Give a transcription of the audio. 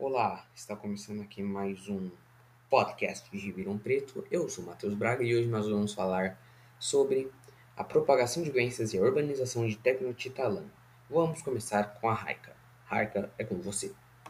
Olá, está começando aqui mais um podcast de Ribeirão Preto. Eu sou Matheus Braga e hoje nós vamos falar sobre a propagação de doenças e a urbanização de Tecnotitalã. Vamos começar com a Raika. Raika, é com você.